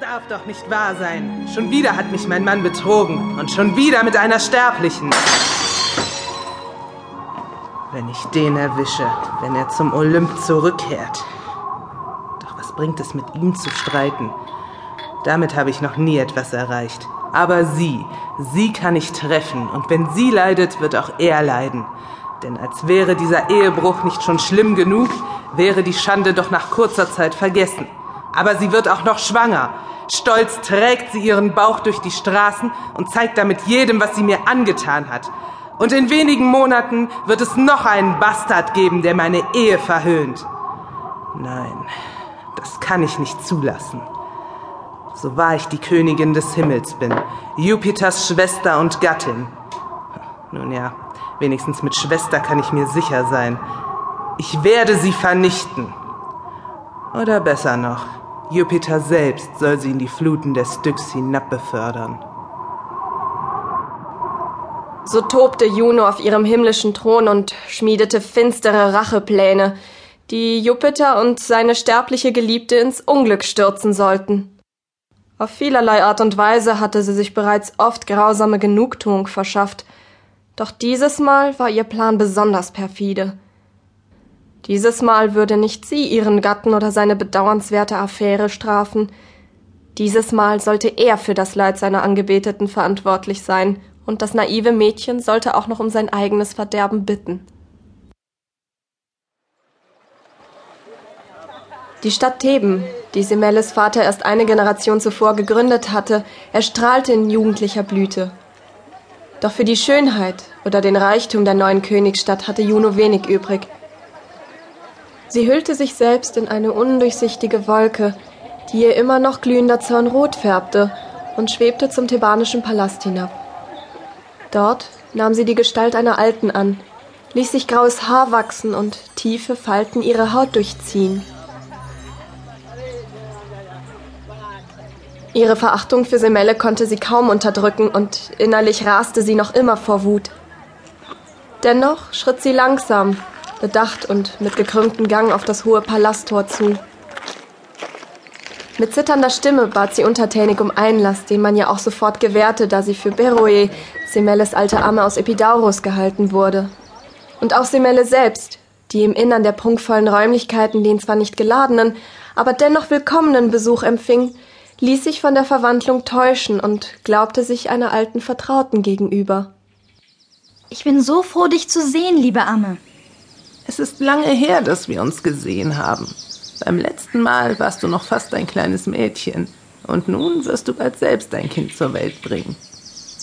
Darf doch nicht wahr sein. Schon wieder hat mich mein Mann betrogen. Und schon wieder mit einer Sterblichen. Wenn ich den erwische, wenn er zum Olymp zurückkehrt. Doch was bringt es mit ihm zu streiten? Damit habe ich noch nie etwas erreicht. Aber sie, sie kann ich treffen. Und wenn sie leidet, wird auch er leiden. Denn als wäre dieser Ehebruch nicht schon schlimm genug, wäre die Schande doch nach kurzer Zeit vergessen. Aber sie wird auch noch schwanger. Stolz trägt sie ihren Bauch durch die Straßen und zeigt damit jedem, was sie mir angetan hat. Und in wenigen Monaten wird es noch einen Bastard geben, der meine Ehe verhöhnt. Nein, das kann ich nicht zulassen. So wahr ich die Königin des Himmels bin, Jupiters Schwester und Gattin. Nun ja, wenigstens mit Schwester kann ich mir sicher sein. Ich werde sie vernichten. Oder besser noch, Jupiter selbst soll sie in die Fluten des Styx hinabbefördern. So tobte Juno auf ihrem himmlischen Thron und schmiedete finstere Rachepläne, die Jupiter und seine sterbliche Geliebte ins Unglück stürzen sollten. Auf vielerlei Art und Weise hatte sie sich bereits oft grausame Genugtuung verschafft, doch dieses Mal war ihr Plan besonders perfide. Dieses Mal würde nicht sie ihren Gatten oder seine bedauernswerte Affäre strafen. Dieses Mal sollte er für das Leid seiner Angebeteten verantwortlich sein, und das naive Mädchen sollte auch noch um sein eigenes Verderben bitten. Die Stadt Theben, die Semelles Vater erst eine Generation zuvor gegründet hatte, erstrahlte in jugendlicher Blüte. Doch für die Schönheit oder den Reichtum der neuen Königsstadt hatte Juno wenig übrig. Sie hüllte sich selbst in eine undurchsichtige Wolke, die ihr immer noch glühender Zorn rot färbte und schwebte zum thebanischen Palast hinab. Dort nahm sie die Gestalt einer Alten an, ließ sich graues Haar wachsen und tiefe Falten ihre Haut durchziehen. Ihre Verachtung für Semelle konnte sie kaum unterdrücken und innerlich raste sie noch immer vor Wut. Dennoch schritt sie langsam, bedacht und mit gekrümmtem Gang auf das hohe Palasttor zu. Mit zitternder Stimme bat sie untertänig um Einlass, den man ihr auch sofort gewährte, da sie für Beroe, Semelles alte Amme aus Epidaurus, gehalten wurde. Und auch Semelle selbst, die im Innern der prunkvollen Räumlichkeiten den zwar nicht geladenen, aber dennoch willkommenen Besuch empfing, ließ sich von der Verwandlung täuschen und glaubte sich einer alten Vertrauten gegenüber. Ich bin so froh, dich zu sehen, liebe Amme. Es ist lange her, dass wir uns gesehen haben. Beim letzten Mal warst du noch fast ein kleines Mädchen. Und nun wirst du bald selbst dein Kind zur Welt bringen.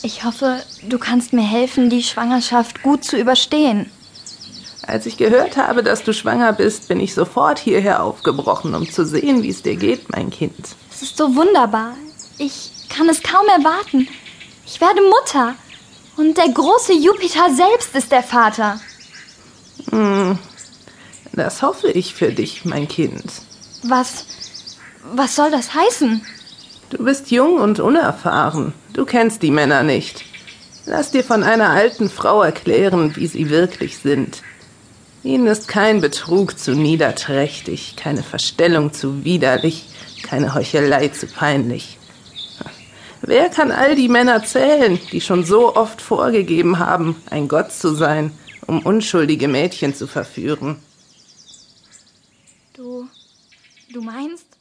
Ich hoffe, du kannst mir helfen, die Schwangerschaft gut zu überstehen. Als ich gehört habe, dass du schwanger bist, bin ich sofort hierher aufgebrochen, um zu sehen, wie es dir geht, mein Kind. Es ist so wunderbar. Ich kann es kaum erwarten. Ich werde Mutter. Und der große Jupiter selbst ist der Vater. Hm, das hoffe ich für dich, mein Kind. Was. Was soll das heißen? Du bist jung und unerfahren. Du kennst die Männer nicht. Lass dir von einer alten Frau erklären, wie sie wirklich sind. Ihnen ist kein Betrug zu niederträchtig, keine Verstellung zu widerlich, keine Heuchelei zu peinlich. Wer kann all die Männer zählen, die schon so oft vorgegeben haben, ein Gott zu sein um unschuldige Mädchen zu verführen. Du. Du meinst,